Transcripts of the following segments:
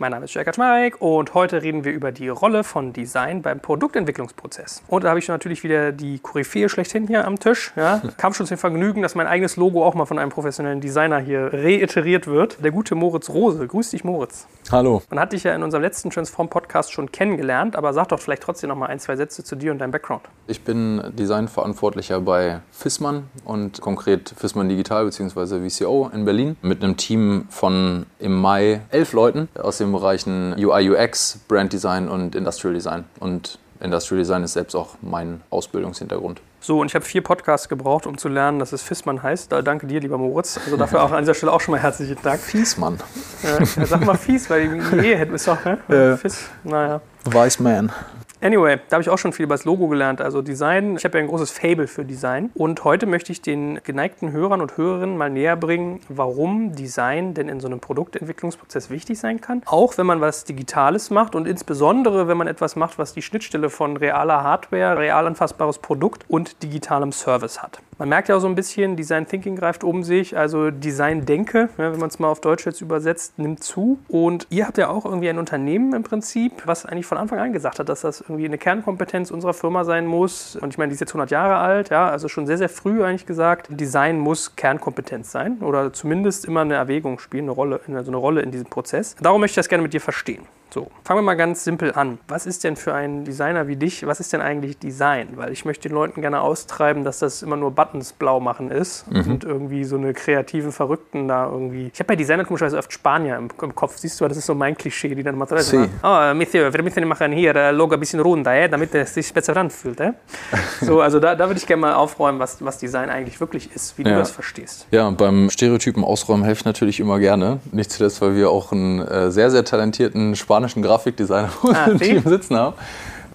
Mein Name ist Jörg Kaczmarek und heute reden wir über die Rolle von Design beim Produktentwicklungsprozess. Und da habe ich natürlich wieder die Koryphäe schlechthin hier am Tisch. Ja. Kam schon zum Vergnügen, dass mein eigenes Logo auch mal von einem professionellen Designer hier reiteriert wird. Der gute Moritz Rose. Grüß dich, Moritz. Hallo. Man hat dich ja in unserem letzten Transform-Podcast schon kennengelernt, aber sag doch vielleicht trotzdem noch mal ein, zwei Sätze zu dir und deinem Background. Ich bin Designverantwortlicher bei Fissmann und konkret Fissmann Digital bzw. VCO in Berlin mit einem Team von im Mai elf Leuten aus dem den Bereichen UI, UX, Brand Design und Industrial Design. Und Industrial Design ist selbst auch mein Ausbildungshintergrund. So, und ich habe vier Podcasts gebraucht, um zu lernen, dass es Fissmann heißt. Da danke dir, lieber Moritz. Also dafür auch an dieser Stelle auch schon mal herzlichen Dank. Fiesmann. Ja, sag mal Fies, weil die E hätten wir doch, ne? Ja. Fiss, naja. Wise Man. Anyway, da habe ich auch schon viel über das Logo gelernt, also Design. Ich habe ja ein großes Fable für Design. Und heute möchte ich den geneigten Hörern und Hörerinnen mal näher bringen, warum Design denn in so einem Produktentwicklungsprozess wichtig sein kann. Auch wenn man was Digitales macht und insbesondere, wenn man etwas macht, was die Schnittstelle von realer Hardware, real anfassbares Produkt und digitalem Service hat. Man merkt ja auch so ein bisschen, Design Thinking greift um sich, also Design Denke, ja, wenn man es mal auf Deutsch jetzt übersetzt, nimmt zu. Und ihr habt ja auch irgendwie ein Unternehmen im Prinzip, was eigentlich von Anfang an gesagt hat, dass das irgendwie eine Kernkompetenz unserer Firma sein muss. Und ich meine, die ist jetzt 100 Jahre alt, ja, also schon sehr, sehr früh eigentlich gesagt, Design muss Kernkompetenz sein oder zumindest immer eine Erwägung spielen, eine Rolle, also eine Rolle in diesem Prozess. Darum möchte ich das gerne mit dir verstehen. So, fangen wir mal ganz simpel an. Was ist denn für einen Designer wie dich, was ist denn eigentlich Design? Weil ich möchte den Leuten gerne austreiben, dass das immer nur Buttons blau machen ist mhm. und irgendwie so eine kreativen Verrückten da irgendwie. Ich habe bei Designer komischerweise oft Spanier im, im, Kopf. Siehst du, das ist so mein Klischee, die dann mal drin sí. Oh, Monsieur, wir müssen machen hier äh, Logo ein bisschen runter, eh, damit es sich besser anfühlt. Eh? So, also da, da würde ich gerne mal aufräumen, was, was Design eigentlich wirklich ist, wie ja. du das verstehst. Ja, beim Stereotypen ausräumen helfe ich natürlich immer gerne. Nicht zuletzt, weil wir auch einen äh, sehr, sehr talentierten Spanier spanischen Grafikdesigner ah, im Team sitzen haben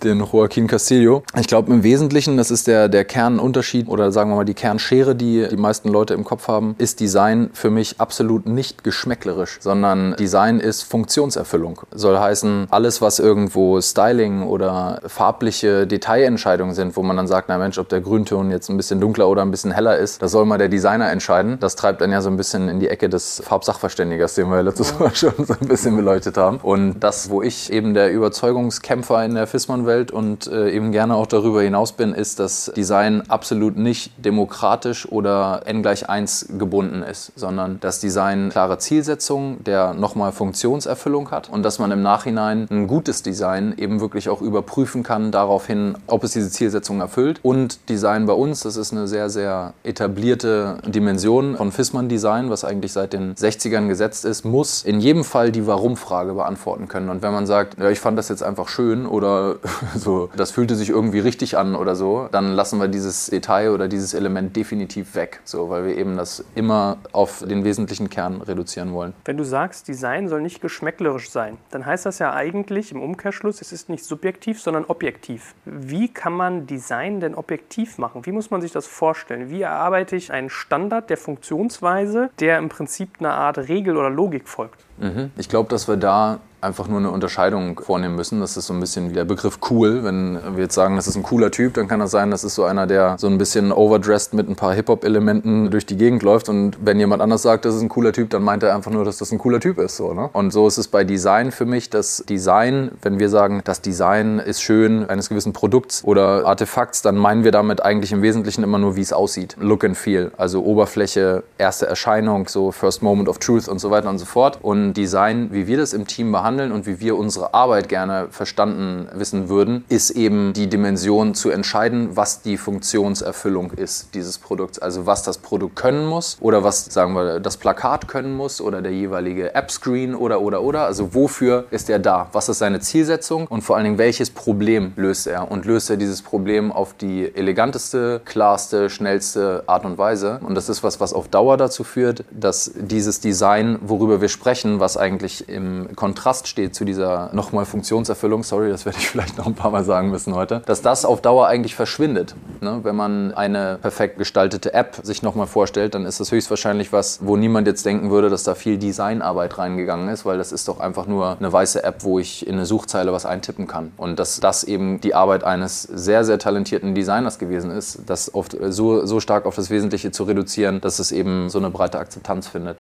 den Joaquin Castillo. Ich glaube im Wesentlichen, das ist der, der Kernunterschied oder sagen wir mal die Kernschere, die die meisten Leute im Kopf haben, ist Design für mich absolut nicht geschmäcklerisch, sondern Design ist Funktionserfüllung. Soll heißen, alles, was irgendwo Styling oder farbliche Detailentscheidungen sind, wo man dann sagt, na Mensch, ob der Grünton jetzt ein bisschen dunkler oder ein bisschen heller ist, das soll mal der Designer entscheiden. Das treibt dann ja so ein bisschen in die Ecke des Farbsachverständigers, den wir letztes Mal schon so ein bisschen beleuchtet haben. Und das, wo ich eben der Überzeugungskämpfer in der Fissmann-Welt Welt und äh, eben gerne auch darüber hinaus bin, ist, dass Design absolut nicht demokratisch oder n gleich 1 gebunden ist, sondern dass Design klare Zielsetzungen, der nochmal Funktionserfüllung hat und dass man im Nachhinein ein gutes Design eben wirklich auch überprüfen kann daraufhin, ob es diese Zielsetzungen erfüllt. Und Design bei uns, das ist eine sehr, sehr etablierte Dimension von Fissmann Design, was eigentlich seit den 60ern gesetzt ist, muss in jedem Fall die Warum-Frage beantworten können. Und wenn man sagt, ja, ich fand das jetzt einfach schön oder so, das fühlte sich irgendwie richtig an oder so, dann lassen wir dieses Detail oder dieses Element definitiv weg, so, weil wir eben das immer auf den wesentlichen Kern reduzieren wollen. Wenn du sagst, Design soll nicht geschmäcklerisch sein, dann heißt das ja eigentlich im Umkehrschluss, es ist nicht subjektiv, sondern objektiv. Wie kann man Design denn objektiv machen? Wie muss man sich das vorstellen? Wie erarbeite ich einen Standard der Funktionsweise, der im Prinzip einer Art Regel oder Logik folgt? Mhm. Ich glaube, dass wir da einfach nur eine Unterscheidung vornehmen müssen. Das ist so ein bisschen wie der Begriff cool. Wenn wir jetzt sagen, das ist ein cooler Typ, dann kann das sein, das ist so einer, der so ein bisschen overdressed mit ein paar Hip-Hop-Elementen durch die Gegend läuft. Und wenn jemand anders sagt, das ist ein cooler Typ, dann meint er einfach nur, dass das ein cooler Typ ist. So, ne? Und so ist es bei Design für mich. Das Design, wenn wir sagen, das Design ist schön eines gewissen Produkts oder Artefakts, dann meinen wir damit eigentlich im Wesentlichen immer nur, wie es aussieht. Look and feel. Also Oberfläche, erste Erscheinung, so First Moment of Truth und so weiter und so fort. Und Design, wie wir das im Team behandeln, handeln und wie wir unsere Arbeit gerne verstanden wissen würden, ist eben die Dimension zu entscheiden, was die Funktionserfüllung ist dieses Produkts. Also was das Produkt können muss oder was, sagen wir, das Plakat können muss oder der jeweilige App-Screen oder, oder, oder. Also wofür ist er da? Was ist seine Zielsetzung und vor allen Dingen, welches Problem löst er? Und löst er dieses Problem auf die eleganteste, klarste, schnellste Art und Weise? Und das ist was, was auf Dauer dazu führt, dass dieses Design, worüber wir sprechen, was eigentlich im Kontrast steht zu dieser nochmal Funktionserfüllung, sorry, das werde ich vielleicht noch ein paar Mal sagen müssen heute, dass das auf Dauer eigentlich verschwindet. Ne? Wenn man eine perfekt gestaltete App sich nochmal vorstellt, dann ist das höchstwahrscheinlich was, wo niemand jetzt denken würde, dass da viel Designarbeit reingegangen ist, weil das ist doch einfach nur eine weiße App, wo ich in eine Suchzeile was eintippen kann. Und dass das eben die Arbeit eines sehr, sehr talentierten Designers gewesen ist, das oft so, so stark auf das Wesentliche zu reduzieren, dass es eben so eine breite Akzeptanz findet.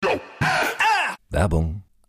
Werbung.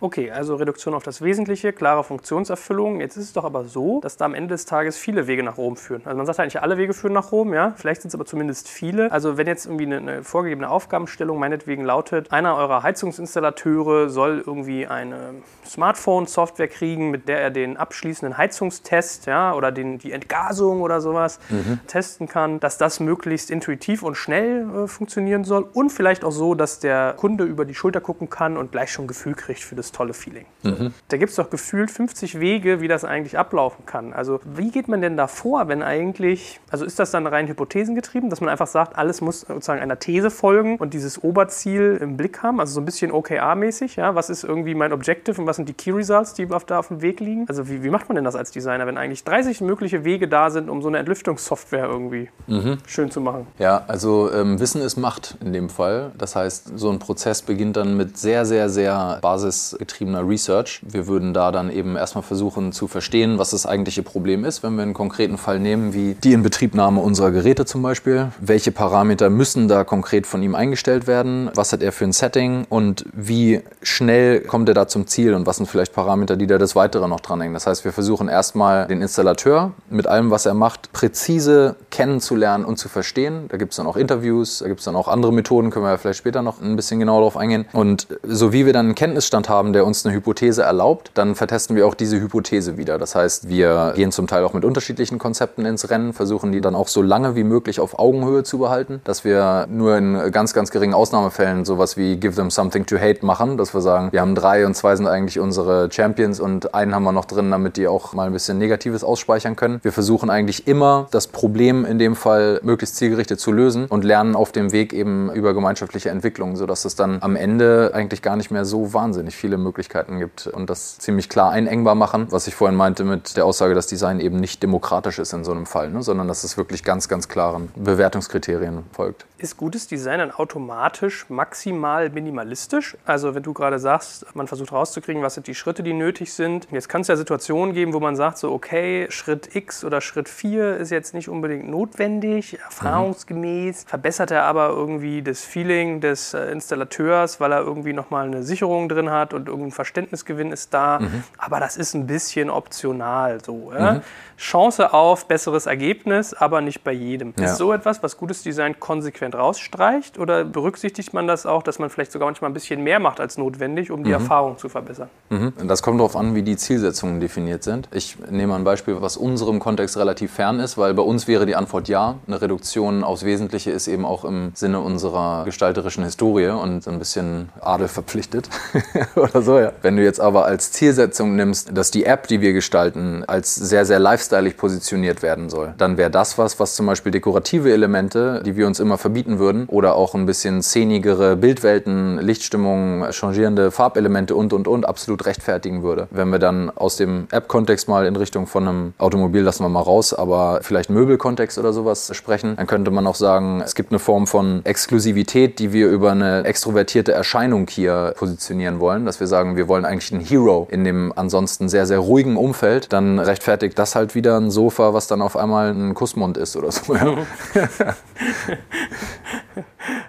Okay, also Reduktion auf das Wesentliche, klare Funktionserfüllung. Jetzt ist es doch aber so, dass da am Ende des Tages viele Wege nach Rom führen. Also man sagt eigentlich, alle Wege führen nach Rom, ja. Vielleicht sind es aber zumindest viele. Also wenn jetzt irgendwie eine, eine, vorgegebene Aufgabenstellung meinetwegen lautet, einer eurer Heizungsinstallateure soll irgendwie eine Smartphone-Software kriegen, mit der er den abschließenden Heizungstest, ja, oder den, die Entgasung oder sowas mhm. testen kann, dass das möglichst intuitiv und schnell äh, funktionieren soll und vielleicht auch so, dass der Kunde über die Schulter gucken kann und gleich schon Gefühl kriegt für das dieses tolle Feeling. Mhm. Da gibt es doch gefühlt 50 Wege, wie das eigentlich ablaufen kann. Also wie geht man denn da vor, wenn eigentlich, also ist das dann rein hypothesengetrieben, dass man einfach sagt, alles muss sozusagen einer These folgen und dieses Oberziel im Blick haben, also so ein bisschen OKR-mäßig, ja, was ist irgendwie mein Objective und was sind die Key Results, die auf, da auf dem Weg liegen? Also wie, wie macht man denn das als Designer, wenn eigentlich 30 mögliche Wege da sind, um so eine Entlüftungssoftware irgendwie mhm. schön zu machen? Ja, also ähm, Wissen ist Macht in dem Fall. Das heißt, so ein Prozess beginnt dann mit sehr, sehr, sehr basis getriebener Research. Wir würden da dann eben erstmal versuchen zu verstehen, was das eigentliche Problem ist, wenn wir einen konkreten Fall nehmen, wie die Inbetriebnahme unserer Geräte zum Beispiel. Welche Parameter müssen da konkret von ihm eingestellt werden? Was hat er für ein Setting und wie schnell kommt er da zum Ziel und was sind vielleicht Parameter, die da des Weiteren noch dranhängen? Das heißt, wir versuchen erstmal den Installateur mit allem, was er macht, präzise kennenzulernen und zu verstehen. Da gibt es dann auch Interviews, da gibt es dann auch andere Methoden, können wir ja vielleicht später noch ein bisschen genauer darauf eingehen. Und so wie wir dann einen Kenntnisstand haben, haben, der uns eine Hypothese erlaubt, dann vertesten wir auch diese Hypothese wieder. Das heißt, wir gehen zum Teil auch mit unterschiedlichen Konzepten ins Rennen, versuchen die dann auch so lange wie möglich auf Augenhöhe zu behalten, dass wir nur in ganz, ganz geringen Ausnahmefällen sowas wie Give them something to hate machen, dass wir sagen, wir haben drei und zwei sind eigentlich unsere Champions und einen haben wir noch drin, damit die auch mal ein bisschen Negatives ausspeichern können. Wir versuchen eigentlich immer das Problem in dem Fall möglichst zielgerichtet zu lösen und lernen auf dem Weg eben über gemeinschaftliche Entwicklung, sodass es dann am Ende eigentlich gar nicht mehr so wahnsinnig viele Möglichkeiten gibt und das ziemlich klar einengbar machen, was ich vorhin meinte mit der Aussage, dass Design eben nicht demokratisch ist in so einem Fall, ne, sondern dass es wirklich ganz, ganz klaren Bewertungskriterien folgt. Ist gutes Design dann automatisch maximal minimalistisch? Also wenn du gerade sagst, man versucht rauszukriegen, was sind die Schritte, die nötig sind. Jetzt kann es ja Situationen geben, wo man sagt, so okay, Schritt X oder Schritt 4 ist jetzt nicht unbedingt notwendig, erfahrungsgemäß, mhm. verbessert er aber irgendwie das Feeling des äh, Installateurs, weil er irgendwie nochmal eine Sicherung drin hat und irgendein Verständnisgewinn ist da. Mhm. Aber das ist ein bisschen optional so. Ja? Mhm. Chance auf besseres Ergebnis, aber nicht bei jedem. Ja. Ist so etwas, was gutes Design konsequent rausstreicht oder berücksichtigt man das auch, dass man vielleicht sogar manchmal ein bisschen mehr macht als notwendig, um die mhm. Erfahrung zu verbessern? Mhm. Das kommt darauf an, wie die Zielsetzungen definiert sind. Ich nehme ein Beispiel, was unserem Kontext relativ fern ist, weil bei uns wäre die Antwort ja. Eine Reduktion aufs Wesentliche ist eben auch im Sinne unserer gestalterischen Historie und ein bisschen Adel verpflichtet oder so. Ja. Wenn du jetzt aber als Zielsetzung nimmst, dass die App, die wir gestalten, als sehr, sehr lifestyleig positioniert werden soll, dann wäre das was, was zum Beispiel dekorative Elemente, die wir uns immer verbieten würden, oder auch ein bisschen szenigere Bildwelten, Lichtstimmung, changierende Farbelemente und und und absolut rechtfertigen würde. Wenn wir dann aus dem App-Kontext mal in Richtung von einem Automobil lassen wir mal raus, aber vielleicht Möbelkontext oder sowas sprechen, dann könnte man auch sagen, es gibt eine Form von Exklusivität, die wir über eine extrovertierte Erscheinung hier positionieren wollen, dass wir sagen, wir wollen eigentlich einen Hero in dem ansonsten sehr, sehr ruhigen Umfeld, dann rechtfertigt das halt wieder ein Sofa, was dann auf einmal ein Kussmund ist oder so. Ja.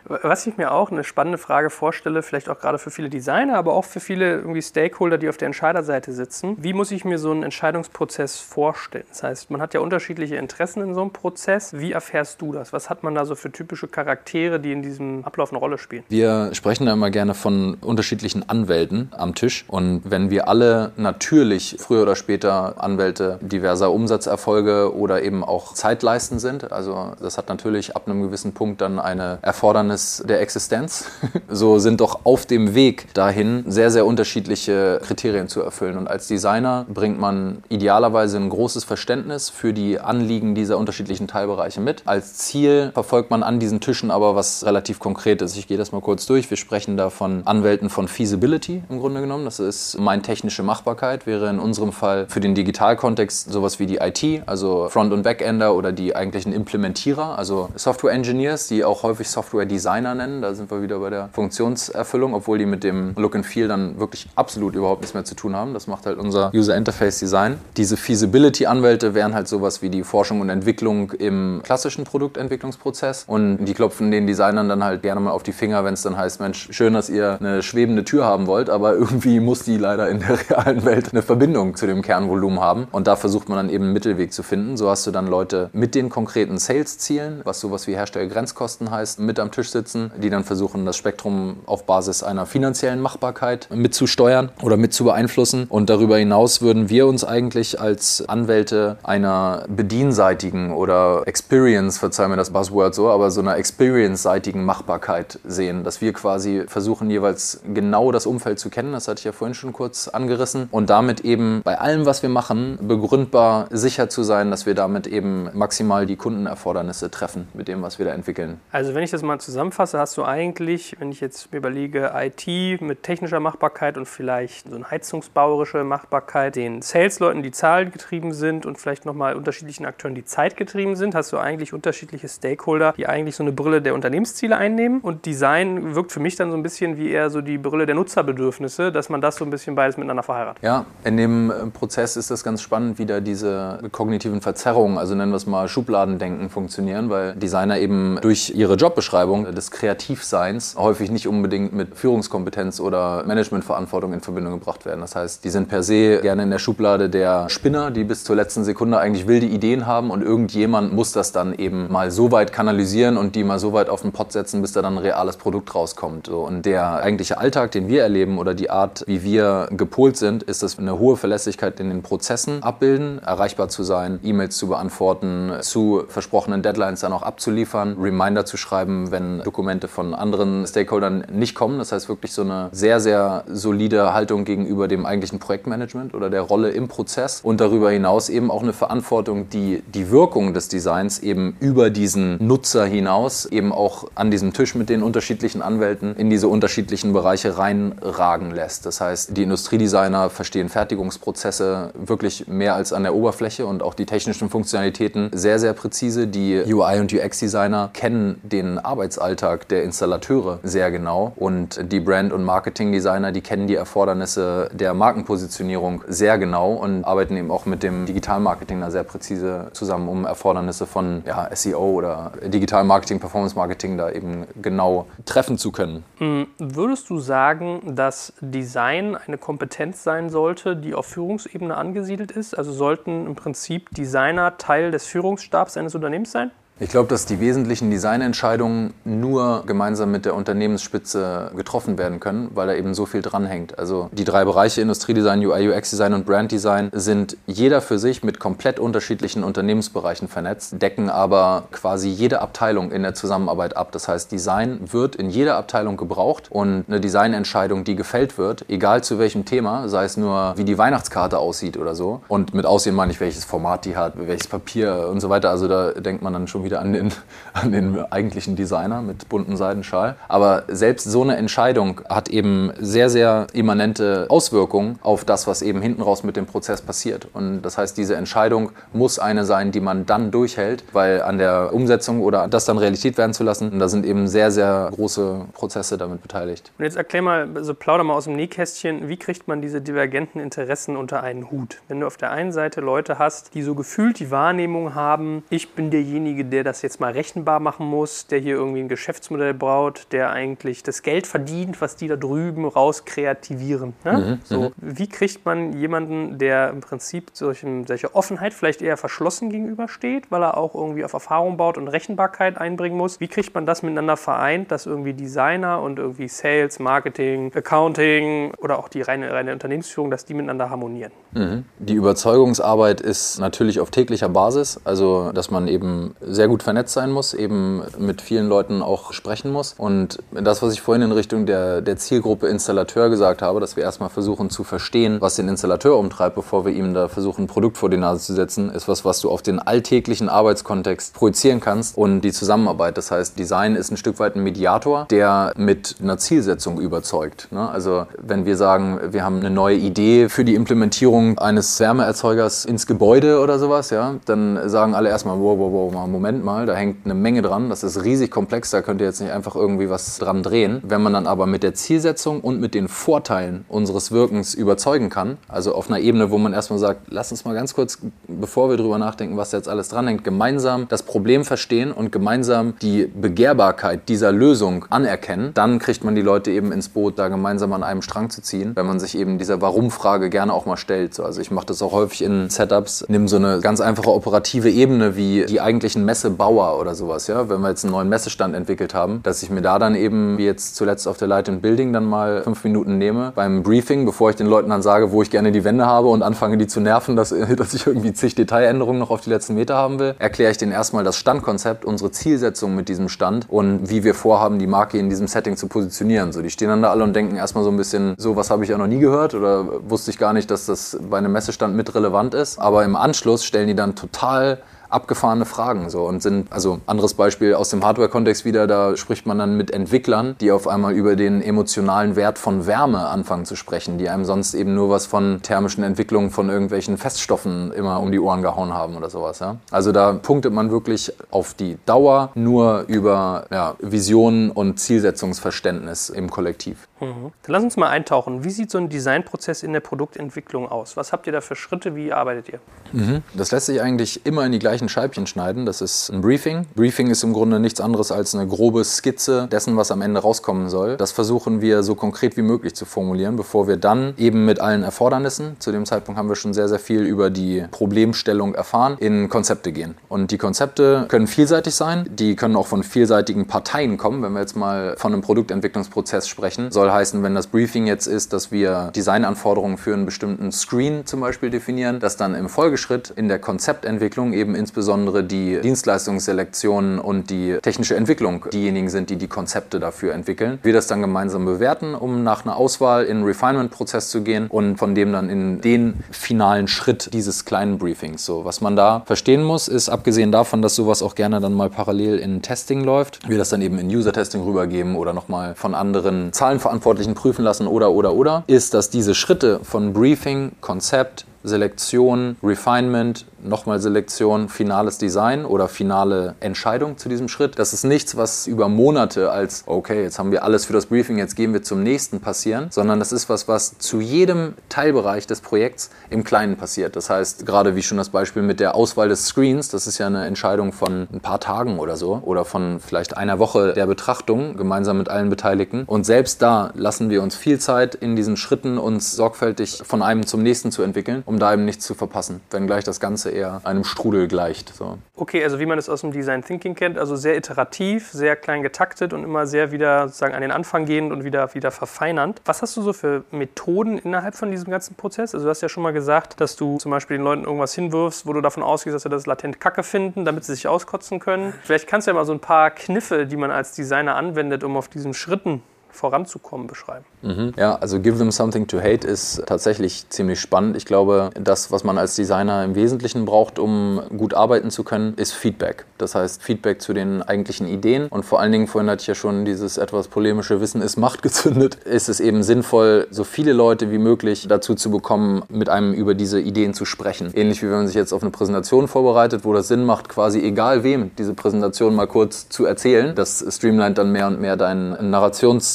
Was ich mir auch eine spannende Frage vorstelle, vielleicht auch gerade für viele Designer, aber auch für viele irgendwie Stakeholder, die auf der Entscheiderseite sitzen. Wie muss ich mir so einen Entscheidungsprozess vorstellen? Das heißt, man hat ja unterschiedliche Interessen in so einem Prozess. Wie erfährst du das? Was hat man da so für typische Charaktere, die in diesem Ablauf eine Rolle spielen? Wir sprechen da immer gerne von unterschiedlichen Anwälten am Tisch. Und wenn wir alle natürlich früher oder später Anwälte diverser Umsatzerfolge oder eben auch Zeitleisten sind, also das hat natürlich ab einem gewissen Punkt dann eine Erfordernis der Existenz, so sind doch auf dem Weg dahin sehr, sehr unterschiedliche Kriterien zu erfüllen. Und als Designer bringt man idealerweise ein großes Verständnis für die Anliegen dieser unterschiedlichen Teilbereiche mit. Als Ziel verfolgt man an diesen Tischen aber was relativ Konkretes. Ich gehe das mal kurz durch. Wir sprechen da von Anwälten von Feasibility im Grunde genommen. Das ist mein technische Machbarkeit, wäre in unserem Fall für den Digitalkontext sowas wie die IT, also Front- und Backender oder die eigentlichen Implementierer, also Software Engineers, die auch häufig Software Designer nennen. Da sind wir wieder bei der Funktionserfüllung, obwohl die mit dem Look and Feel dann wirklich absolut überhaupt nichts mehr zu tun haben. Das macht halt unser User Interface Design. Diese Feasibility-Anwälte wären halt sowas wie die Forschung und Entwicklung im klassischen Produktentwicklungsprozess und die klopfen den Designern dann halt gerne mal auf die Finger, wenn es dann heißt, Mensch, schön, dass ihr eine schwebende Tür haben wollt, aber irgendwie muss die leider in der realen Welt eine Verbindung zu dem Kernvolumen haben und da versucht man dann eben einen Mittelweg zu finden. So hast du dann Leute mit den konkreten Sales-Zielen, was sowas wie Herstellergrenzkosten heißt, mit am Tisch sitzen, die dann versuchen, das Spektrum auf Basis einer finanziellen Machbarkeit mitzusteuern oder mit zu beeinflussen. Und darüber hinaus würden wir uns eigentlich als Anwälte einer bedienseitigen oder Experience, verzeih mir das Buzzword so, aber so einer Experience-seitigen Machbarkeit sehen, dass wir quasi versuchen, jeweils genau das Umfeld zu kennen. Das hatte ich ja vorhin schon kurz angerissen. Und damit eben bei allem, was wir machen, begründbar sicher zu sein, dass wir damit eben maximal die Kundenerfordernisse treffen mit dem, was wir da entwickeln. Also wenn ich das mal zusammenfasse, hast du eigentlich, wenn ich jetzt mir überlege, IT mit technischer Machbarkeit und vielleicht so eine heizungsbauerische Machbarkeit, den Sales-Leuten, die zahlengetrieben sind und vielleicht nochmal unterschiedlichen Akteuren, die zeitgetrieben sind, hast du eigentlich unterschiedliche Stakeholder, die eigentlich so eine Brille der Unternehmensziele einnehmen. Und Design wirkt für mich dann so ein bisschen wie eher so die Brille der Nutzerbedürfnisse, dass man das so ein bisschen beides miteinander verheiratet. Ja, in dem äh, Prozess ist das ganz spannend, wie da diese kognitiven Verzerrungen, also nennen wir es mal Schubladendenken, funktionieren, weil Designer eben durch ihre Jobbeschreibung des Kreativseins häufig nicht unbedingt mit Führungskompetenz oder Managementverantwortung in Verbindung gebracht werden. Das heißt, die sind per se gerne in der Schublade der Spinner, die bis zur letzten Sekunde eigentlich wilde Ideen haben und irgendjemand muss das dann eben mal so weit kanalisieren und die mal so weit auf den Pott setzen, bis da dann ein reales Produkt rauskommt. Und der eigentliche Alltag, den wir erleben oder die Art, wie wir gepolt sind, ist das eine hohe Verlässlichkeit in den Prozessen abbilden, erreichbar zu sein, E-Mails zu beantworten, zu versprochenen Deadlines dann auch abzuliefern, Reminder zu schreiben, wenn Dokumente von anderen Stakeholdern nicht kommen. Das heißt wirklich so eine sehr, sehr solide Haltung gegenüber dem eigentlichen Projektmanagement oder der Rolle im Prozess und darüber hinaus eben auch eine Verantwortung, die die Wirkung des Designs eben über diesen Nutzer hinaus eben auch an diesem Tisch mit den unterschiedlichen Anwälten in diese unterschiedlichen Bereiche reinragen lässt. Das heißt, die Industriedesigner verstehen Fertigungsprozesse wirklich mehr als an der Oberfläche und auch die technischen Funktionalitäten sehr, sehr präzise. Die UI- und UX-Designer kennen den Arbeitsalltag der Installateure sehr genau und die Brand- und Marketing-Designer, die kennen die Erfordernisse der Markenpositionierung sehr genau und arbeiten eben auch mit dem Digitalmarketing da sehr präzise zusammen, um Erfordernisse von ja, SEO oder Digital-Marketing, Performance-Marketing da eben genau treffen zu können. Hm, würdest du sagen, dass Design eine Kompetenz sein sollte, die auf Führungsebene angesiedelt ist? Also sollten im Prinzip Designer Teil des Führungsstabs eines Unternehmens sein? Ich glaube, dass die wesentlichen Designentscheidungen nur gemeinsam mit der Unternehmensspitze getroffen werden können, weil da eben so viel dranhängt. Also die drei Bereiche Industriedesign, UI, UX-Design und Branddesign sind jeder für sich mit komplett unterschiedlichen Unternehmensbereichen vernetzt, decken aber quasi jede Abteilung in der Zusammenarbeit ab. Das heißt, Design wird in jeder Abteilung gebraucht und eine Designentscheidung, die gefällt wird, egal zu welchem Thema, sei es nur, wie die Weihnachtskarte aussieht oder so. Und mit Aussehen meine ich, welches Format die hat, welches Papier und so weiter. Also da denkt man dann schon wieder wieder an den, an den eigentlichen Designer mit bunten Seidenschal. Aber selbst so eine Entscheidung hat eben sehr, sehr immanente Auswirkungen auf das, was eben hinten raus mit dem Prozess passiert. Und das heißt, diese Entscheidung muss eine sein, die man dann durchhält, weil an der Umsetzung oder das dann Realität werden zu lassen, da sind eben sehr, sehr große Prozesse damit beteiligt. Und jetzt erklär mal, so plauder mal aus dem Nähkästchen, wie kriegt man diese divergenten Interessen unter einen Hut? Wenn du auf der einen Seite Leute hast, die so gefühlt die Wahrnehmung haben, ich bin derjenige, der das jetzt mal rechenbar machen muss, der hier irgendwie ein Geschäftsmodell braut, der eigentlich das Geld verdient, was die da drüben raus kreativieren. Ne? Mhm, so, mhm. wie kriegt man jemanden, der im Prinzip solchen, solcher Offenheit vielleicht eher verschlossen gegenübersteht, weil er auch irgendwie auf Erfahrung baut und Rechenbarkeit einbringen muss? Wie kriegt man das miteinander vereint, dass irgendwie Designer und irgendwie Sales, Marketing, Accounting oder auch die reine, reine Unternehmensführung, dass die miteinander harmonieren? Mhm. Die Überzeugungsarbeit ist natürlich auf täglicher Basis, also dass man eben sehr gut vernetzt sein muss, eben mit vielen Leuten auch sprechen muss. Und das, was ich vorhin in Richtung der, der Zielgruppe Installateur gesagt habe, dass wir erstmal versuchen zu verstehen, was den Installateur umtreibt, bevor wir ihm da versuchen, ein Produkt vor die Nase zu setzen, ist was, was du auf den alltäglichen Arbeitskontext projizieren kannst und die Zusammenarbeit. Das heißt, Design ist ein Stück weit ein Mediator, der mit einer Zielsetzung überzeugt. Ne? Also wenn wir sagen, wir haben eine neue Idee für die Implementierung eines Wärmeerzeugers ins Gebäude oder sowas, ja, dann sagen alle erstmal, wow, wow, wow, Moment mal, da hängt eine Menge dran, das ist riesig komplex, da könnt ihr jetzt nicht einfach irgendwie was dran drehen. Wenn man dann aber mit der Zielsetzung und mit den Vorteilen unseres Wirkens überzeugen kann, also auf einer Ebene, wo man erstmal sagt, lass uns mal ganz kurz, bevor wir drüber nachdenken, was jetzt alles dranhängt, gemeinsam das Problem verstehen und gemeinsam die Begehrbarkeit dieser Lösung anerkennen, dann kriegt man die Leute eben ins Boot, da gemeinsam an einem Strang zu ziehen, wenn man sich eben dieser Warum-Frage gerne auch mal stellt. So, also ich mache das auch häufig in Setups, nimm so eine ganz einfache operative Ebene wie die eigentlichen Messebauer oder sowas, ja, wenn wir jetzt einen neuen Messestand entwickelt haben, dass ich mir da dann eben, wie jetzt zuletzt auf der Light and Building, dann mal fünf Minuten nehme beim Briefing, bevor ich den Leuten dann sage, wo ich gerne die Wände habe und anfange, die zu nerven, dass, dass ich irgendwie zig Detailänderungen noch auf die letzten Meter haben will, erkläre ich denen erstmal das Standkonzept, unsere Zielsetzung mit diesem Stand und wie wir vorhaben, die Marke in diesem Setting zu positionieren. So, die stehen dann da alle und denken erstmal so ein bisschen, so was habe ich ja noch nie gehört oder wusste ich gar nicht, dass das bei einem Messestand mit relevant ist. Aber im Anschluss stellen die dann total abgefahrene Fragen so und sind also anderes Beispiel aus dem Hardware-Kontext wieder da spricht man dann mit Entwicklern die auf einmal über den emotionalen Wert von Wärme anfangen zu sprechen die einem sonst eben nur was von thermischen Entwicklungen von irgendwelchen Feststoffen immer um die Ohren gehauen haben oder sowas ja. Also da punktet man wirklich auf die Dauer nur über ja, Visionen und Zielsetzungsverständnis im Kollektiv mhm. dann lass uns mal eintauchen wie sieht so ein Designprozess in der Produktentwicklung aus was habt ihr da für Schritte wie arbeitet ihr mhm. das lässt sich eigentlich immer in die gleiche gleichen Scheibchen schneiden. Das ist ein Briefing. Briefing ist im Grunde nichts anderes als eine grobe Skizze dessen, was am Ende rauskommen soll. Das versuchen wir so konkret wie möglich zu formulieren, bevor wir dann eben mit allen Erfordernissen, zu dem Zeitpunkt haben wir schon sehr, sehr viel über die Problemstellung erfahren, in Konzepte gehen. Und die Konzepte können vielseitig sein. Die können auch von vielseitigen Parteien kommen. Wenn wir jetzt mal von einem Produktentwicklungsprozess sprechen, soll heißen, wenn das Briefing jetzt ist, dass wir Designanforderungen für einen bestimmten Screen zum Beispiel definieren, dass dann im Folgeschritt in der Konzeptentwicklung eben ins insbesondere die Dienstleistungsselektion und die technische Entwicklung diejenigen sind, die die Konzepte dafür entwickeln. Wir das dann gemeinsam bewerten, um nach einer Auswahl in einen Refinement-Prozess zu gehen und von dem dann in den finalen Schritt dieses kleinen Briefings. So, was man da verstehen muss, ist abgesehen davon, dass sowas auch gerne dann mal parallel in Testing läuft, wir das dann eben in User-Testing rübergeben oder nochmal von anderen Zahlenverantwortlichen prüfen lassen oder oder oder, ist, dass diese Schritte von Briefing, Konzept, Selektion, Refinement, nochmal Selektion, finales Design oder finale Entscheidung zu diesem Schritt. Das ist nichts, was über Monate als, okay, jetzt haben wir alles für das Briefing, jetzt gehen wir zum nächsten passieren, sondern das ist was, was zu jedem Teilbereich des Projekts im Kleinen passiert. Das heißt, gerade wie schon das Beispiel mit der Auswahl des Screens, das ist ja eine Entscheidung von ein paar Tagen oder so oder von vielleicht einer Woche der Betrachtung gemeinsam mit allen Beteiligten. Und selbst da lassen wir uns viel Zeit in diesen Schritten, uns sorgfältig von einem zum nächsten zu entwickeln um da eben nichts zu verpassen, wenngleich das Ganze eher einem Strudel gleicht. So. Okay, also wie man es aus dem Design Thinking kennt, also sehr iterativ, sehr klein getaktet und immer sehr wieder sozusagen an den Anfang gehend und wieder, wieder verfeinernd. Was hast du so für Methoden innerhalb von diesem ganzen Prozess? Also du hast ja schon mal gesagt, dass du zum Beispiel den Leuten irgendwas hinwirfst, wo du davon ausgehst, dass sie das latent Kacke finden, damit sie sich auskotzen können. Vielleicht kannst du ja mal so ein paar Kniffe, die man als Designer anwendet, um auf diesen Schritten voranzukommen, beschreiben. Mhm. Ja, also Give Them Something to Hate ist tatsächlich ziemlich spannend. Ich glaube, das, was man als Designer im Wesentlichen braucht, um gut arbeiten zu können, ist Feedback. Das heißt, Feedback zu den eigentlichen Ideen. Und vor allen Dingen, vorhin hatte ich ja schon dieses etwas polemische Wissen ist Macht gezündet, ist es eben sinnvoll, so viele Leute wie möglich dazu zu bekommen, mit einem über diese Ideen zu sprechen. Ähnlich wie wenn man sich jetzt auf eine Präsentation vorbereitet, wo das Sinn macht, quasi egal wem diese Präsentation mal kurz zu erzählen. Das streamlined dann mehr und mehr deinen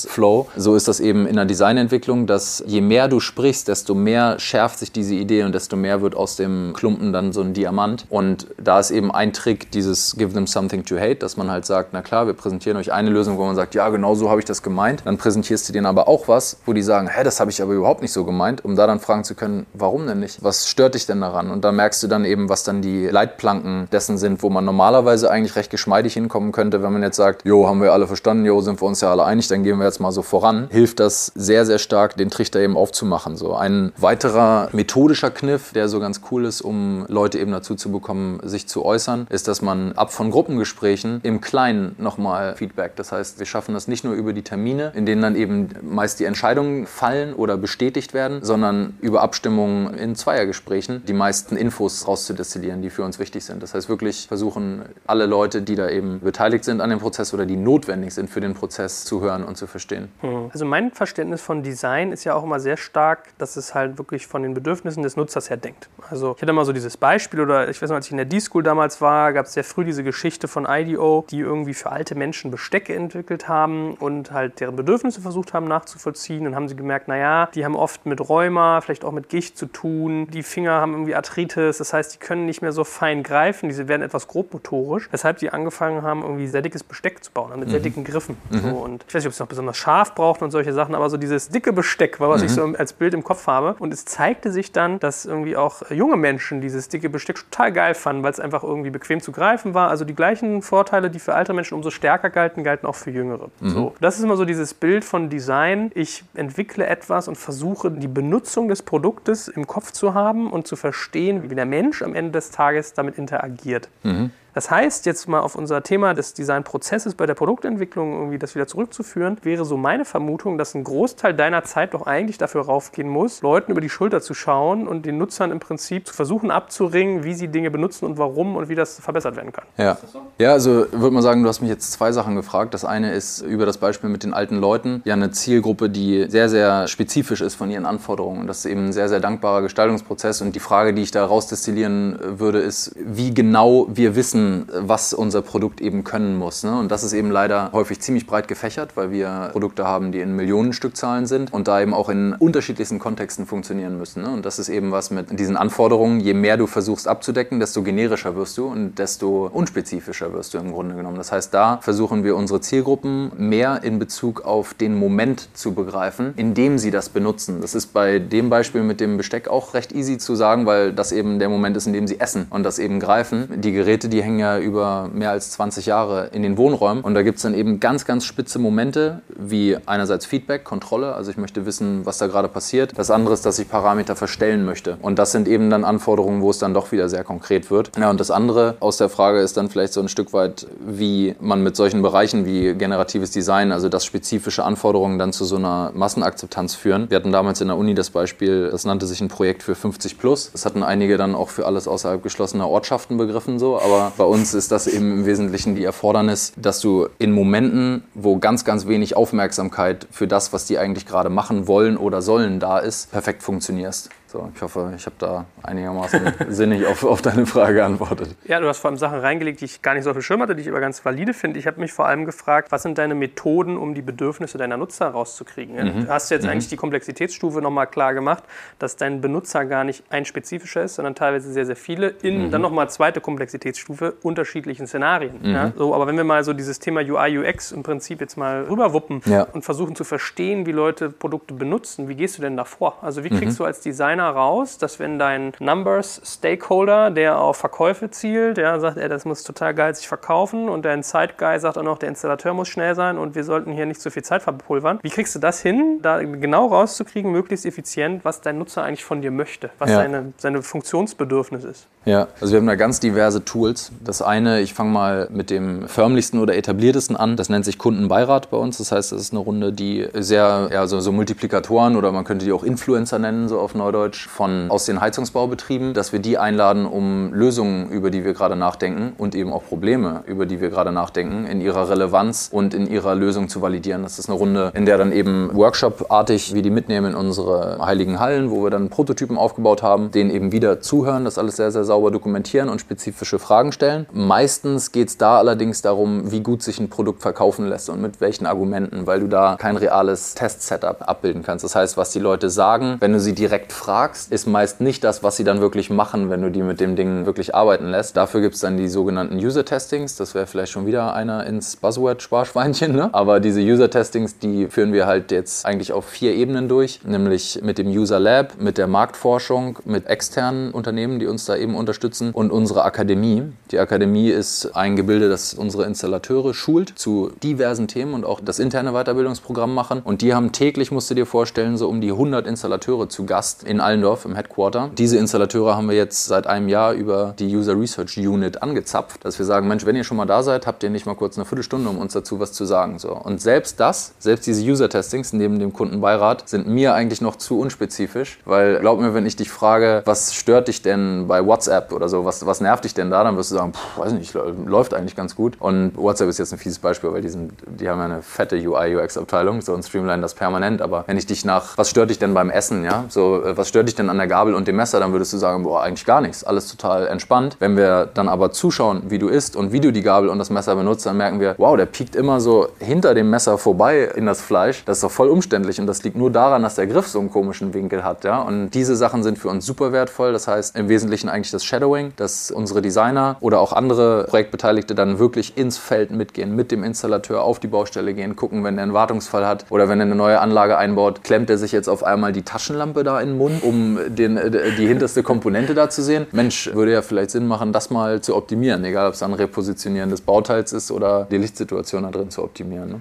Narrationsflow. So ist das eben in der Designentwicklung, dass je mehr du sprichst, desto mehr schärft sich diese Idee und desto mehr wird aus dem Klumpen dann so ein Diamant. Und da ist eben ein Trick dieses Give them something to hate, dass man halt sagt, na klar, wir präsentieren euch eine Lösung, wo man sagt, ja, genau so habe ich das gemeint. Dann präsentierst du denen aber auch was, wo die sagen, hä, das habe ich aber überhaupt nicht so gemeint, um da dann fragen zu können, warum denn nicht? Was stört dich denn daran? Und da merkst du dann eben, was dann die Leitplanken dessen sind, wo man normalerweise eigentlich recht geschmeidig hinkommen könnte, wenn man jetzt sagt, jo, haben wir alle verstanden, jo, sind wir uns ja alle einig, dann gehen wir jetzt mal so voran, hilft das sehr, sehr stark, den Trichter eben aufzumachen. So ein weiterer methodischer Kniff, der so ganz cool ist, um Leute eben dazu zu bekommen, sich zu äußern, ist, dass man ab von Gruppengesprächen im Kleinen nochmal Feedback. Das heißt, wir schaffen das nicht nur über die Termine, in denen dann eben meist die Entscheidungen fallen oder bestätigt werden, sondern über Abstimmungen in Zweiergesprächen die meisten Infos rauszudestillieren, die für uns wichtig sind. Das heißt, wirklich versuchen alle Leute, die da eben beteiligt sind an dem Prozess oder die notwendig sind für den Prozess, zu hören und zu verstehen. Hm. Also mein Verständnis von Design ist ja auch immer sehr stark, dass es halt wirklich von den Bedürfnissen des Nutzers her denkt. Also ich hatte mal so dieses Beispiel oder ich weiß noch, als ich in der D-School damals war, gab es sehr früh diese Geschichte von IDEO, die irgendwie für alte Menschen Bestecke entwickelt haben und halt deren Bedürfnisse versucht haben nachzuvollziehen. Dann haben sie gemerkt, naja, die haben oft mit Rheuma, vielleicht auch mit Gicht zu tun. Die Finger haben irgendwie Arthritis, das heißt, die können nicht mehr so fein greifen, diese werden etwas grobmotorisch. Weshalb die angefangen haben, irgendwie sehr dickes Besteck zu bauen, mit mhm. sehr dicken Griffen. Mhm. So, und ich weiß nicht, ob es noch besonders scharf braucht und solche Sachen, aber so dieses dicke Besteck war, was mhm. ich so als Bild im Kopf habe. Und es zeigte sich dann, dass irgendwie auch junge Menschen dieses dicke Besteck total geil fanden, weil es einfach irgendwie bequem zu greifen war. Also die gleichen Vorteile, die für alte Menschen umso stärker galten, galten auch für jüngere. Mhm. So. Das ist immer so dieses Bild von Design. Ich entwickle etwas und versuche die Benutzung des Produktes im Kopf zu haben und zu verstehen, wie der Mensch am Ende des Tages damit interagiert. Mhm. Das heißt, jetzt mal auf unser Thema des Designprozesses bei der Produktentwicklung irgendwie das wieder zurückzuführen, wäre so meine Vermutung, dass ein Großteil deiner Zeit doch eigentlich dafür raufgehen muss, Leuten über die Schulter zu schauen und den Nutzern im Prinzip zu versuchen abzuringen, wie sie Dinge benutzen und warum und wie das verbessert werden kann. Ja, so? ja also würde man sagen, du hast mich jetzt zwei Sachen gefragt. Das eine ist über das Beispiel mit den alten Leuten. Ja, eine Zielgruppe, die sehr, sehr spezifisch ist von ihren Anforderungen. Und das ist eben ein sehr, sehr dankbarer Gestaltungsprozess. Und die Frage, die ich da rausdestillieren würde, ist, wie genau wir wissen, was unser Produkt eben können muss. Ne? Und das ist eben leider häufig ziemlich breit gefächert, weil wir Produkte haben, die in Millionenstückzahlen sind und da eben auch in unterschiedlichsten Kontexten funktionieren müssen. Ne? Und das ist eben was mit diesen Anforderungen. Je mehr du versuchst abzudecken, desto generischer wirst du und desto unspezifischer wirst du im Grunde genommen. Das heißt, da versuchen wir unsere Zielgruppen mehr in Bezug auf den Moment zu begreifen, in dem sie das benutzen. Das ist bei dem Beispiel mit dem Besteck auch recht easy zu sagen, weil das eben der Moment ist, in dem sie essen und das eben greifen. Die Geräte, die hängen hängen ja über mehr als 20 Jahre in den Wohnräumen. Und da gibt es dann eben ganz, ganz spitze Momente, wie einerseits Feedback, Kontrolle, also ich möchte wissen, was da gerade passiert. Das andere ist, dass ich Parameter verstellen möchte. Und das sind eben dann Anforderungen, wo es dann doch wieder sehr konkret wird. Ja, und das andere aus der Frage ist dann vielleicht so ein Stück weit, wie man mit solchen Bereichen wie generatives Design, also das spezifische Anforderungen dann zu so einer Massenakzeptanz führen. Wir hatten damals in der Uni das Beispiel, das nannte sich ein Projekt für 50 plus. Das hatten einige dann auch für alles außerhalb geschlossener Ortschaften begriffen so, aber bei uns ist das eben im Wesentlichen die Erfordernis, dass du in Momenten, wo ganz, ganz wenig Aufmerksamkeit für das, was die eigentlich gerade machen wollen oder sollen, da ist, perfekt funktionierst. So, ich hoffe, ich habe da einigermaßen sinnig auf, auf deine Frage geantwortet. Ja, du hast vor allem Sachen reingelegt, die ich gar nicht so auf dem Schirm hatte, die ich aber ganz valide finde. Ich habe mich vor allem gefragt, was sind deine Methoden, um die Bedürfnisse deiner Nutzer rauszukriegen? Mhm. Hast du jetzt mhm. eigentlich die Komplexitätsstufe nochmal klar gemacht, dass dein Benutzer gar nicht ein spezifischer ist, sondern teilweise sehr, sehr viele in mhm. dann nochmal zweite Komplexitätsstufe unterschiedlichen Szenarien. Mhm. Ja? So, aber wenn wir mal so dieses Thema UI, UX im Prinzip jetzt mal rüberwuppen ja. und versuchen zu verstehen, wie Leute Produkte benutzen, wie gehst du denn da vor? Also wie kriegst mhm. du als Designer Designer raus, dass wenn dein Numbers Stakeholder, der auf Verkäufe zielt, der sagt, ey, das muss total geil sich verkaufen und dein Side Guy sagt auch noch, der Installateur muss schnell sein und wir sollten hier nicht zu viel Zeit verpulvern. Wie kriegst du das hin, da genau rauszukriegen, möglichst effizient, was dein Nutzer eigentlich von dir möchte, was ja. seine, seine Funktionsbedürfnis ist? Ja, also wir haben da ganz diverse Tools. Das eine, ich fange mal mit dem förmlichsten oder etabliertesten an. Das nennt sich Kundenbeirat bei uns. Das heißt, das ist eine Runde, die sehr, ja, so, so Multiplikatoren oder man könnte die auch Influencer nennen, so auf Neudeutsch, von aus den Heizungsbaubetrieben, dass wir die einladen, um Lösungen, über die wir gerade nachdenken und eben auch Probleme, über die wir gerade nachdenken, in ihrer Relevanz und in ihrer Lösung zu validieren. Das ist eine Runde, in der dann eben Workshop-artig wir die mitnehmen in unsere heiligen Hallen, wo wir dann Prototypen aufgebaut haben, denen eben wieder zuhören, das alles sehr, sehr sauber dokumentieren und spezifische Fragen stellen. Meistens geht es da allerdings darum, wie gut sich ein Produkt verkaufen lässt und mit welchen Argumenten, weil du da kein reales Test-Setup abbilden kannst. Das heißt, was die Leute sagen, wenn du sie direkt fragst, ist meist nicht das, was sie dann wirklich machen, wenn du die mit dem Ding wirklich arbeiten lässt. Dafür gibt es dann die sogenannten User-Testings. Das wäre vielleicht schon wieder einer ins Buzzword-Sparschweinchen. Ne? Aber diese User-Testings, die führen wir halt jetzt eigentlich auf vier Ebenen durch, nämlich mit dem User Lab, mit der Marktforschung, mit externen Unternehmen, die uns da eben unterstützen und unsere Akademie. Die Akademie ist ein Gebilde, das unsere Installateure schult zu diversen Themen und auch das interne Weiterbildungsprogramm machen. Und die haben täglich, musst du dir vorstellen, so um die 100 Installateure zu Gast in Allendorf im Headquarter. Diese Installateure haben wir jetzt seit einem Jahr über die User Research Unit angezapft, dass wir sagen, Mensch, wenn ihr schon mal da seid, habt ihr nicht mal kurz eine Viertelstunde, um uns dazu was zu sagen. So. Und selbst das, selbst diese User-Testings neben dem Kundenbeirat, sind mir eigentlich noch zu unspezifisch, weil glaub mir, wenn ich dich frage, was stört dich denn bei WhatsApp oder so, was, was nervt dich denn da, dann wirst du sagen, pff, weiß nicht, läuft eigentlich ganz gut. Und WhatsApp ist jetzt ein fieses Beispiel, weil die, sind, die haben ja eine fette UI-UX-Abteilung, so und streamline das permanent. Aber wenn ich dich nach, was stört dich denn beim Essen, ja, so, äh, was stört dich denn an der Gabel und dem Messer, dann würdest du sagen, boah, eigentlich gar nichts, alles total entspannt. Wenn wir dann aber zuschauen, wie du isst und wie du die Gabel und das Messer benutzt, dann merken wir, wow, der piekt immer so hinter dem Messer vorbei in das Fleisch. Das ist doch voll umständlich und das liegt nur daran, dass der Griff so einen komischen Winkel hat, ja. Und diese Sachen sind für uns super wertvoll. Das heißt im Wesentlichen eigentlich das Shadowing, dass unsere Designer oder auch andere Projektbeteiligte dann wirklich ins Feld mitgehen, mit dem Installateur auf die Baustelle gehen, gucken, wenn er einen Wartungsfall hat oder wenn er eine neue Anlage einbaut, klemmt er sich jetzt auf einmal die Taschenlampe da in den Mund, um den, äh, die hinterste Komponente da zu sehen. Mensch, würde ja vielleicht Sinn machen, das mal zu optimieren, egal ob es ein Repositionieren des Bauteils ist oder die Lichtsituation da drin zu optimieren. Ne?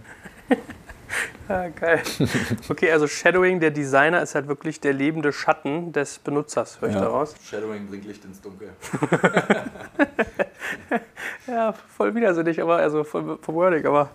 Ja, geil. Okay, also Shadowing, der Designer ist halt wirklich der lebende Schatten des Benutzers, höre ich ja. daraus. Shadowing bringt Licht ins Dunkel. ja, voll widersinnig, aber also voll verwordig, aber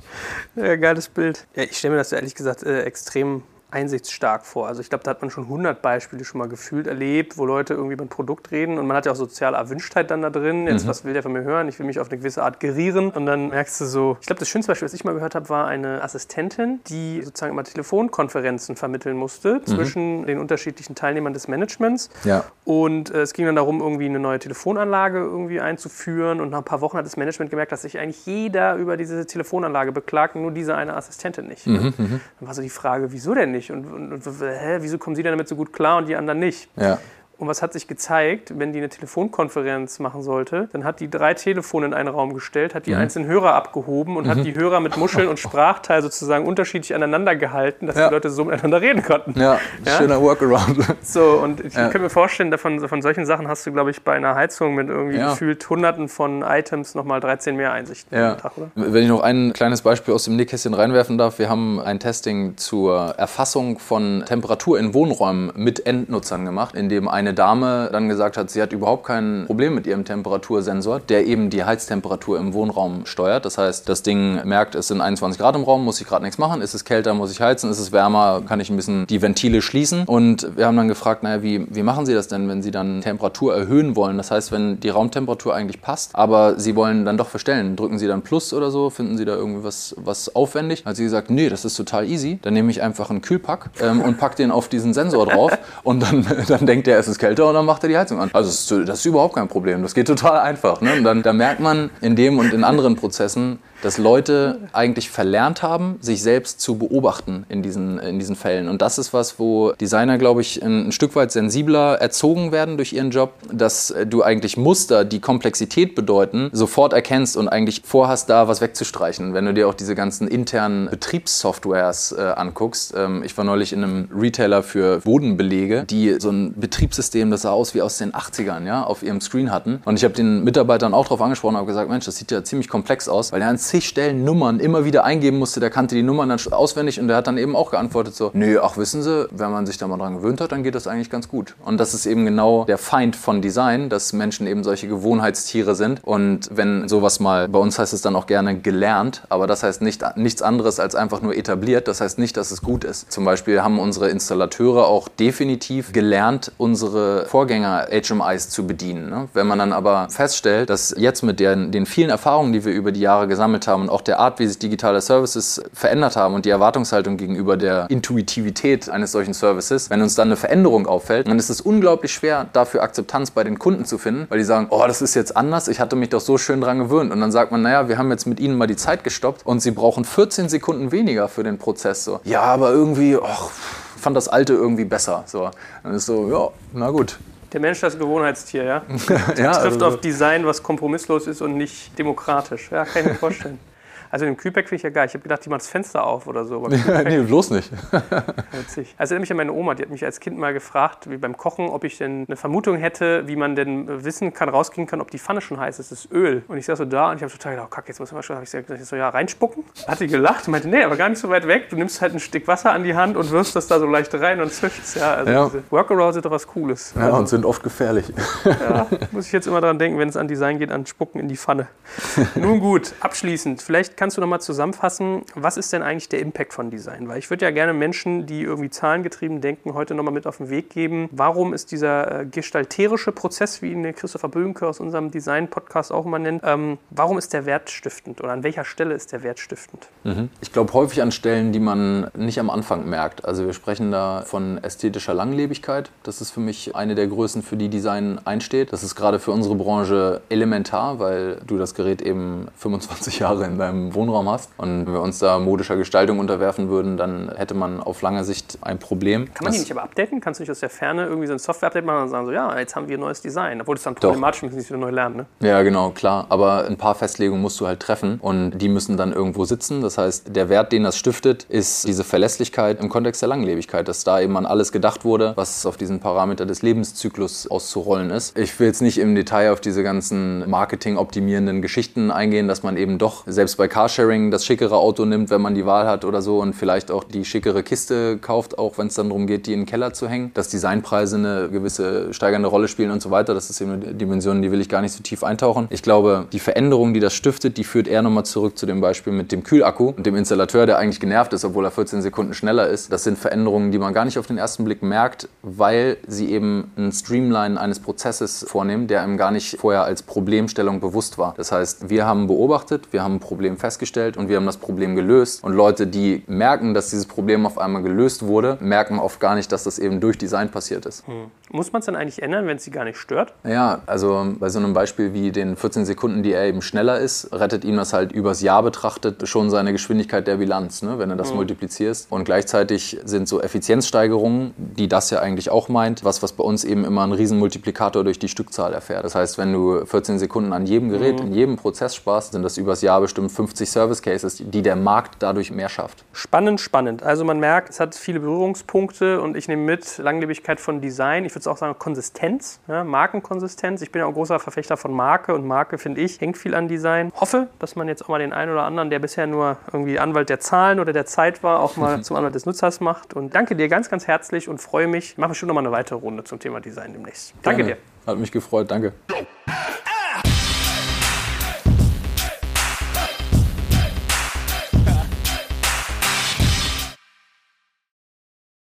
ja, geiles Bild. Ja, ich stelle mir das ehrlich gesagt äh, extrem einsichtsstark vor. Also ich glaube, da hat man schon 100 Beispiele schon mal gefühlt erlebt, wo Leute irgendwie über ein Produkt reden und man hat ja auch soziale Erwünschtheit dann da drin. Jetzt, mhm. was will der von mir hören? Ich will mich auf eine gewisse Art gerieren und dann merkst du so, ich glaube, das schönste Beispiel, was ich mal gehört habe, war eine Assistentin, die sozusagen immer Telefonkonferenzen vermitteln musste mhm. zwischen den unterschiedlichen Teilnehmern des Managements. Ja. Und äh, es ging dann darum, irgendwie eine neue Telefonanlage irgendwie einzuführen und nach ein paar Wochen hat das Management gemerkt, dass sich eigentlich jeder über diese Telefonanlage beklagt, nur diese eine Assistentin nicht. Mhm, mhm. Dann war so die Frage, wieso denn nicht? Nicht. Und, und, und hä, wieso kommen Sie denn damit so gut klar und die anderen nicht? Ja. Und was hat sich gezeigt, wenn die eine Telefonkonferenz machen sollte, dann hat die drei Telefone in einen Raum gestellt, hat die mhm. einzelnen Hörer abgehoben und mhm. hat die Hörer mit Muscheln und Sprachteil sozusagen unterschiedlich aneinander gehalten, dass ja. die Leute so miteinander reden konnten. Ja, ja? schöner Workaround. So, und ich ja. kann mir vorstellen, davon, von solchen Sachen hast du, glaube ich, bei einer Heizung mit irgendwie gefühlt hunderten von Items nochmal 13 mehr Einsichten ja. Tag, oder? Wenn ich noch ein kleines Beispiel aus dem Nähkästchen reinwerfen darf, wir haben ein Testing zur Erfassung von Temperatur in Wohnräumen mit Endnutzern gemacht, in dem eine eine Dame dann gesagt hat, sie hat überhaupt kein Problem mit ihrem Temperatursensor, der eben die Heiztemperatur im Wohnraum steuert. Das heißt, das Ding merkt, es sind 21 Grad im Raum, muss ich gerade nichts machen. Ist es kälter, muss ich heizen. Ist es wärmer, kann ich ein bisschen die Ventile schließen. Und wir haben dann gefragt, naja, wie, wie machen Sie das denn, wenn Sie dann Temperatur erhöhen wollen? Das heißt, wenn die Raumtemperatur eigentlich passt, aber Sie wollen dann doch verstellen, drücken Sie dann Plus oder so? Finden Sie da irgendwie was, was aufwendig? Hat sie gesagt, nee, das ist total easy. Dann nehme ich einfach einen Kühlpack ähm, und pack den auf diesen Sensor drauf und dann, dann denkt er, es ist kälter und dann macht er die Heizung an. Also das ist, überhaupt kein Problem. Das geht total einfach. Ne? Und dann da merkt man in dem und in anderen Prozessen, dass Leute eigentlich verlernt haben, sich selbst zu beobachten in diesen, in diesen Fällen. Und das ist was, wo Designer, glaube ich, ein, ein Stück weit sensibler erzogen werden durch ihren Job, dass du eigentlich Muster, die Komplexität bedeuten, sofort erkennst und eigentlich vorhast, da was wegzustreichen. Wenn du dir auch diese ganzen internen Betriebssoftwares äh, anguckst. Ähm, ich war neulich in einem Retailer für Bodenbelege, die so ein Betriebssystem, das sah aus wie aus den 80ern, ja, auf ihrem Screen hatten. Und ich habe den Mitarbeitern auch darauf angesprochen und habe gesagt, Mensch, das sieht ja ziemlich komplex aus, weil er an zig Stellen Nummern immer wieder eingeben musste. Der kannte die Nummern dann auswendig und der hat dann eben auch geantwortet so, nö, ach wissen Sie, wenn man sich da mal dran gewöhnt hat, dann geht das eigentlich ganz gut. Und das ist eben genau der Feind von Design, dass Menschen eben solche Gewohnheitstiere sind. Und wenn sowas mal, bei uns heißt es dann auch gerne gelernt, aber das heißt nicht, nichts anderes als einfach nur etabliert. Das heißt nicht, dass es gut ist. Zum Beispiel haben unsere Installateure auch definitiv gelernt, unsere Vorgänger HMIs zu bedienen. Ne? Wenn man dann aber feststellt, dass jetzt mit den, den vielen Erfahrungen, die wir über die Jahre gesammelt haben und auch der Art, wie sich digitale Services verändert haben und die Erwartungshaltung gegenüber der Intuitivität eines solchen Services, wenn uns dann eine Veränderung auffällt, dann ist es unglaublich schwer, dafür Akzeptanz bei den Kunden zu finden, weil die sagen, oh, das ist jetzt anders, ich hatte mich doch so schön dran gewöhnt. Und dann sagt man, naja, wir haben jetzt mit ihnen mal die Zeit gestoppt und sie brauchen 14 Sekunden weniger für den Prozess. So. Ja, aber irgendwie, oh, fand das alte irgendwie besser. So. Dann ist so, ja, na gut. Der Mensch das Gewohnheitstier, ja? ja trifft also, auf Design, was kompromisslos ist und nicht demokratisch. Ja, kann ich mir vorstellen. Also in dem Kühlpack finde ich ja geil. Ich habe gedacht, die machen das Fenster auf oder so. nee, bloß nicht. Witzig. Also erinnere mich an meine Oma, die hat mich als Kind mal gefragt, wie beim Kochen, ob ich denn eine Vermutung hätte, wie man denn wissen kann, rauskriegen kann, ob die Pfanne schon heiß ist. Das ist Öl. Und ich saß so da und ich habe total gedacht, oh, kack, jetzt muss man schon. Habe ich gesagt, so, ja, reinspucken. Hat die gelacht und meinte, nee, aber gar nicht so weit weg. Du nimmst halt ein Stück Wasser an die Hand und wirfst das da so leicht rein und zwischst. Ja, also ja. Workarounds sind doch was Cooles. Ja, also, und sind oft gefährlich. ja, muss ich jetzt immer dran denken, wenn es an Design geht, an Spucken in die Pfanne. Nun gut, abschließend, vielleicht kannst du noch mal zusammenfassen, was ist denn eigentlich der Impact von Design? Weil ich würde ja gerne Menschen, die irgendwie zahlengetrieben denken, heute nochmal mit auf den Weg geben. Warum ist dieser äh, gestalterische Prozess, wie ihn Christopher Böhnke aus unserem Design-Podcast auch immer nennt, ähm, warum ist der wertstiftend oder an welcher Stelle ist der wertstiftend? Mhm. Ich glaube häufig an Stellen, die man nicht am Anfang merkt. Also wir sprechen da von ästhetischer Langlebigkeit. Das ist für mich eine der Größen, für die Design einsteht. Das ist gerade für unsere Branche elementar, weil du das Gerät eben 25 Jahre in deinem Wohnraum hast. Und wenn wir uns da modischer Gestaltung unterwerfen würden, dann hätte man auf lange Sicht ein Problem. Kann man die nicht aber updaten? Kannst du nicht aus der Ferne irgendwie so ein Software-Update machen und sagen, so, ja, jetzt haben wir ein neues Design? Obwohl es dann problematisch ist, nicht wieder neu lernen, ne? Ja, genau, klar. Aber ein paar Festlegungen musst du halt treffen und die müssen dann irgendwo sitzen. Das heißt, der Wert, den das stiftet, ist diese Verlässlichkeit im Kontext der Langlebigkeit, dass da eben an alles gedacht wurde, was auf diesen Parameter des Lebenszyklus auszurollen ist. Ich will jetzt nicht im Detail auf diese ganzen Marketing-optimierenden Geschichten eingehen, dass man eben doch selbst bei Carsharing das schickere Auto nimmt, wenn man die Wahl hat oder so und vielleicht auch die schickere Kiste kauft, auch wenn es dann darum geht, die in den Keller zu hängen. Dass Designpreise eine gewisse steigernde Rolle spielen und so weiter, das ist eben eine Dimension, die will ich gar nicht so tief eintauchen. Ich glaube, die Veränderung, die das stiftet, die führt eher nochmal zurück zu dem Beispiel mit dem Kühlakku und dem Installateur, der eigentlich genervt ist, obwohl er 14 Sekunden schneller ist. Das sind Veränderungen, die man gar nicht auf den ersten Blick merkt, weil sie eben ein Streamline eines Prozesses vornehmen, der einem gar nicht vorher als Problemstellung bewusst war. Das heißt, wir haben beobachtet, wir haben ein Problem festgestellt und wir haben das Problem gelöst. Und Leute, die merken, dass dieses Problem auf einmal gelöst wurde, merken oft gar nicht, dass das eben durch Design passiert ist. Hm. Muss man es dann eigentlich ändern, wenn es sie gar nicht stört? Ja, also bei so einem Beispiel wie den 14 Sekunden, die er eben schneller ist, rettet ihm das halt übers Jahr betrachtet schon seine Geschwindigkeit der Bilanz, ne, wenn du das mhm. multiplizierst. Und gleichzeitig sind so Effizienzsteigerungen, die das ja eigentlich auch meint, was, was bei uns eben immer einen Riesenmultiplikator durch die Stückzahl erfährt. Das heißt, wenn du 14 Sekunden an jedem Gerät, mhm. in jedem Prozess sparst, sind das übers Jahr bestimmt 50 Service Cases, die der Markt dadurch mehr schafft. Spannend, spannend. Also man merkt, es hat viele Berührungspunkte und ich nehme mit Langlebigkeit von Design. Ich würde es auch sagen Konsistenz, ja, Markenkonsistenz. Ich bin ja auch großer Verfechter von Marke und Marke, finde ich, hängt viel an Design. Hoffe, dass man jetzt auch mal den einen oder anderen, der bisher nur irgendwie Anwalt der Zahlen oder der Zeit war, auch mal zum Anwalt des Nutzers macht. Und danke dir ganz, ganz herzlich und freue mich. Ich mache bestimmt noch mal eine weitere Runde zum Thema Design demnächst. Danke Gerne. dir. Hat mich gefreut, danke.